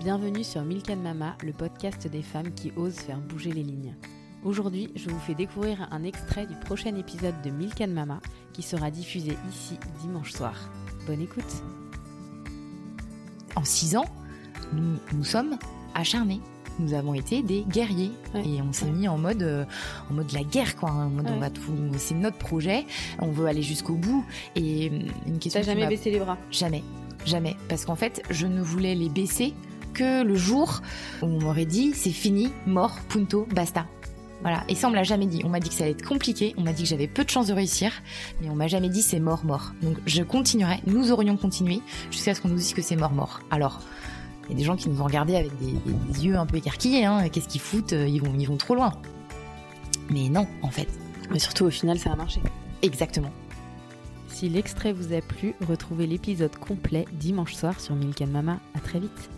Bienvenue sur Milk Mama, le podcast des femmes qui osent faire bouger les lignes. Aujourd'hui, je vous fais découvrir un extrait du prochain épisode de Milk Mama qui sera diffusé ici dimanche soir. Bonne écoute En six ans, nous, nous sommes acharnés. Nous avons été des guerriers Ouais. et on s'est mis en mode, euh, en mode la guerre quoi. En mode on va tout, c'est notre projet, on veut aller jusqu'au bout. Et euh, une question T'as jamais m'a- baissé les bras? Jamais, jamais. Parce qu'en fait, je ne voulais les baisser que le jour où on m'aurait dit c'est fini, mort, punto, basta. Voilà. Et ça, on me l'a jamais dit. On m'a dit que ça allait être compliqué. On m'a dit que j'avais peu de chances de réussir. Mais on m'a jamais dit c'est mort, mort. Donc je continuerai. Nous aurions continué jusqu'à ce qu'on nous dise que c'est mort, mort. Alors, il y a des gens qui nous ont regardés avec des, yeux un peu écarquillés. Hein. Qu'est-ce qu'ils foutent? Ils vont, ils vont trop loin. Mais non, en fait. Mais surtout au final ça a marché. Exactement. Si l'extrait vous a plu, retrouvez l'épisode complet dimanche soir sur Milk Mama. À très vite